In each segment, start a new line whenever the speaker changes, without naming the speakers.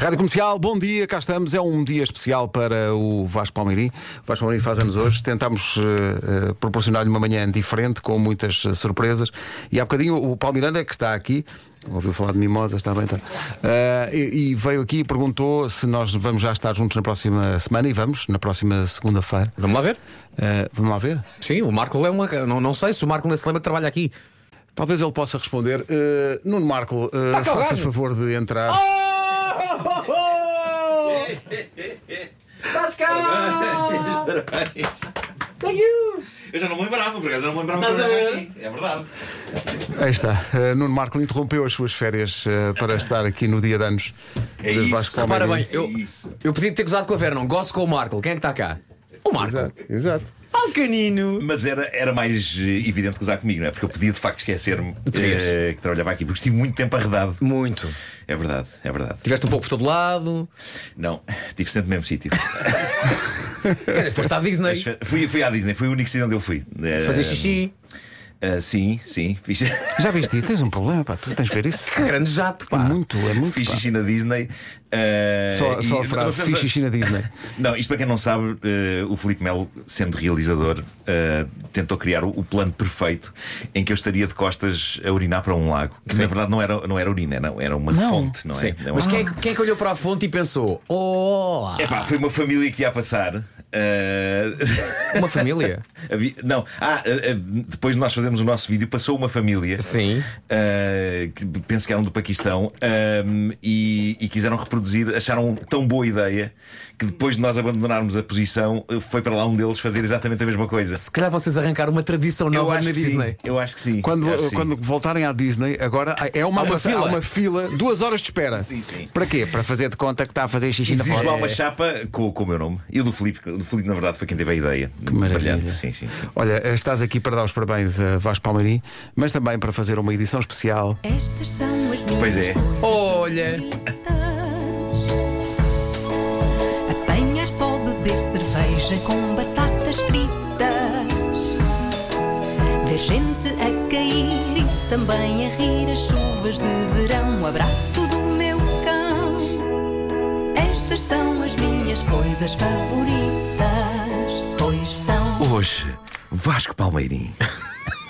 Rádio Comercial, bom dia, cá estamos. É um dia especial para o Vasco Palmeirim. O Vasco Palmeirim faz anos hoje. Tentámos uh, uh, proporcionar-lhe uma manhã diferente, com muitas uh, surpresas. E há bocadinho o Paulo Miranda, que está aqui, ouviu falar de mimosas, está bem, está. E, e, veio aqui e perguntou se nós vamos já estar juntos na próxima semana. E vamos, na próxima segunda-feira.
Vamos lá ver?
vamos lá ver?
Sim, o Marco é uma. Não, não sei se o Marco nesse lembra trabalha aqui.
Talvez ele possa responder. Nuno Marco, uh, faça favor de entrar.
Oh! Estás cá!
Parabéns! Thank you! Eu já não me lembrava, porque eu já não me lembrava que estava aqui. É verdade.
Aí está. Uh, Nuno Marco interrompeu as suas férias uh, para estar aqui no dia de anos
é de
Vasco
Repara bem, eu, é eu podia ter gozado com a Vera, não gosto com o Marco. Quem é que está cá? O Marco.
Exato. Exato.
Oh, canino!
Mas era, era mais eh, evidente que usar comigo, não é? Porque eu podia de facto esquecer-me eh, que trabalhava aqui, porque estive muito tempo arredado.
Muito.
É verdade, é verdade.
Tiveste um pouco por todo lado.
Não, estive sempre no mesmo sítio.
Foste à Disney.
fui, fui à Disney, foi o único sítio onde eu fui.
Fazer xixi.
Uh, sim, sim. Fiz...
Já viste isso? Tens um problema, pá. Tu tens de ver isso.
Que grande jato, pá.
É muito, é muito.
Fiz xixi na Disney.
Uh, só, só a frase, fiz xixi na Disney.
Não, isto para quem não sabe, uh, o Felipe Melo, sendo realizador, tentou criar o, o, plano perfeito em que eu estaria de costas a urinar para um lago. Que sim. na verdade não era, não era urina, não, era uma não. fonte, não é?
Mas quem, é, quem é que olhou para a fonte e pensou: Oh!
É pá, foi uma família que ia passar.
Uh... Uma família?
Não, ah, uh, depois de nós fazermos o nosso vídeo, passou uma família.
Sim.
Uh, que penso que eram do Paquistão e, e, quiseram reproduzir, acharam tão boa ideia que depois de nós abandonarmos a posição, foi para lá um deles fazer exatamente a mesma coisa.
Se calhar vocês arrancaram uma tradição nova na Disney.
Sim. Eu acho que sim.
Quando,
que
quando
sim.
voltarem à Disney, agora é uma, uma, fila. uma fila, duas horas de espera.
Sim, sim.
Para quê? Para fazer de conta que está a fazer xixi
Existe
na
lá uma chapa com, com o meu nome e o do Felipe o Felipe, na verdade, foi quem teve a ideia.
Que maravilha.
Brilhante. Sim, sim, sim.
Olha, estás aqui para dar os parabéns a Vasco Palmeirim, mas também para fazer uma edição especial.
Estas são as minhas
Pois é.
Olha!
Apanhar só beber cerveja com batatas fritas. Ver gente a cair e também a rir as chuvas de verão. O abraço do meu cão. Estas são as minhas coisas favoritas. Pois são.
Hoje, Vasco Palmeirim.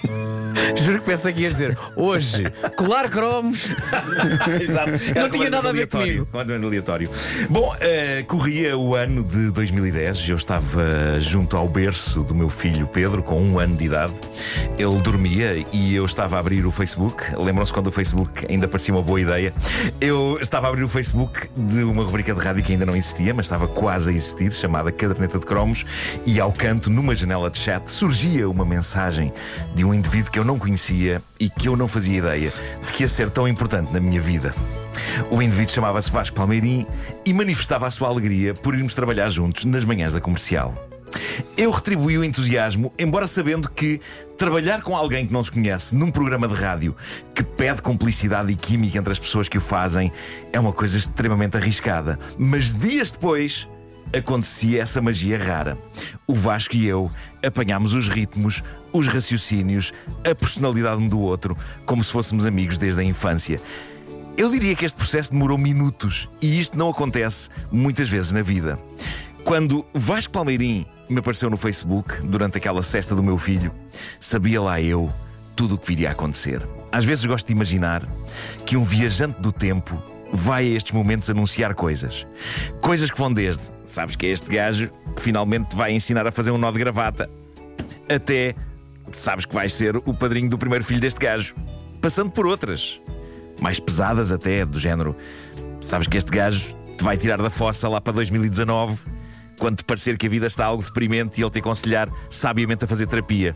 Juro que pensei que ia dizer hoje, colar cromos.
Exato.
Não tinha nada a ver comigo.
Completamente aleatório. Bom, uh, corria o ano de 2010. Eu estava junto ao berço do meu filho Pedro, com um ano de idade. Ele dormia e eu estava a abrir o Facebook. Lembram-se quando o Facebook ainda parecia uma boa ideia? Eu estava a abrir o Facebook de uma rubrica de rádio que ainda não existia, mas estava quase a existir, chamada Caderneta de Cromos. E ao canto, numa janela de chat, surgia uma mensagem de um indivíduo que eu não conhecia e que eu não fazia ideia de que ia ser tão importante na minha vida. O indivíduo chamava-se Vasco Palmeirim e manifestava a sua alegria por irmos trabalhar juntos nas manhãs da comercial. Eu retribuí o entusiasmo, embora sabendo que trabalhar com alguém que não se conhece num programa de rádio que pede cumplicidade e química entre as pessoas que o fazem é uma coisa extremamente arriscada. Mas dias depois acontecia essa magia rara. O Vasco e eu apanhámos os ritmos, os raciocínios, a personalidade um do outro, como se fôssemos amigos desde a infância. Eu diria que este processo demorou minutos e isto não acontece muitas vezes na vida. Quando Vasco Palmeirim me apareceu no Facebook durante aquela cesta do meu filho, sabia lá eu tudo o que viria a acontecer. Às vezes gosto de imaginar que um viajante do tempo vai a estes momentos anunciar coisas. Coisas que vão desde, sabes que é este gajo que finalmente te vai ensinar a fazer um nó de gravata, até sabes que vais ser o padrinho do primeiro filho deste gajo. Passando por outras, mais pesadas até, do género, sabes que este gajo te vai tirar da fossa lá para 2019, quando te parecer que a vida está algo deprimente e ele te aconselhar sabiamente a fazer terapia.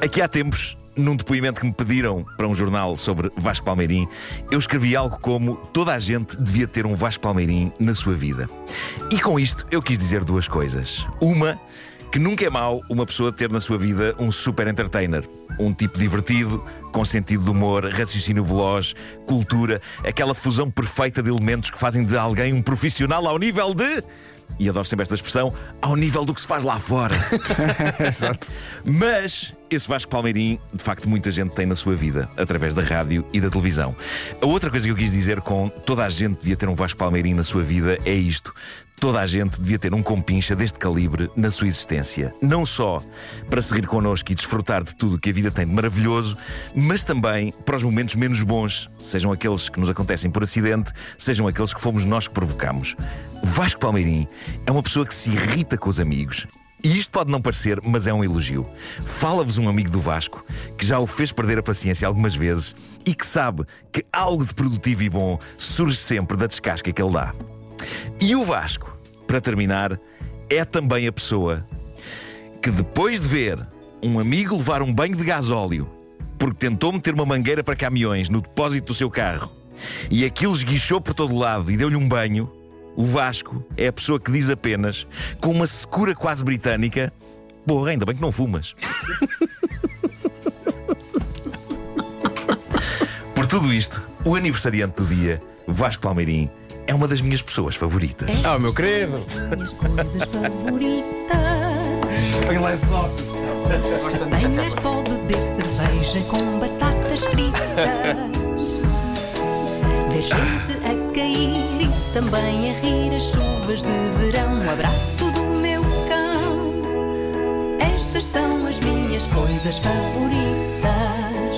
Aqui há tempos num depoimento que me pediram para um jornal sobre Vasco Palmeirim, eu escrevi algo como toda a gente devia ter um Vasco Palmeirim na sua vida. E com isto eu quis dizer duas coisas. Uma, que nunca é mau uma pessoa ter na sua vida um super entertainer. Um tipo divertido, com sentido de humor, raciocínio veloz, cultura, aquela fusão perfeita de elementos que fazem de alguém um profissional ao nível de e adoro sempre esta expressão, ao nível do que se faz lá fora.
Exato.
Mas esse Vasco Palmeirim, de facto, muita gente tem na sua vida, através da rádio e da televisão. A outra coisa que eu quis dizer com toda a gente devia ter um Vasco Palmeirim na sua vida é isto. Toda a gente devia ter um compincha deste calibre na sua existência. Não só para se rir connosco e desfrutar de tudo que a vida tem de maravilhoso, mas também para os momentos menos bons, sejam aqueles que nos acontecem por acidente, sejam aqueles que fomos nós que provocamos. Vasco Palmeirim é uma pessoa que se irrita com os amigos, e isto pode não parecer, mas é um elogio. Fala-vos um amigo do Vasco que já o fez perder a paciência algumas vezes e que sabe que algo de produtivo e bom surge sempre da descasca que ele dá. E o Vasco, para terminar, é também a pessoa que depois de ver um amigo levar um banho de gasóleo porque tentou meter uma mangueira para caminhões no depósito do seu carro e aquilo esguichou por todo lado e deu-lhe um banho o Vasco é a pessoa que diz apenas, com uma secura quase britânica: Porra, ainda bem que não fumas. Por tudo isto, o aniversariante do dia, Vasco Palmeirim, é uma das minhas pessoas favoritas.
Ah, meu querido.
Minhas coisas favoritas.
Põe lá esses ossos.
Bem é só beber cerveja com batatas fritas. Ver gente a também a rir as chuvas de verão. Um abraço do meu cão. Estas são as minhas coisas favoritas.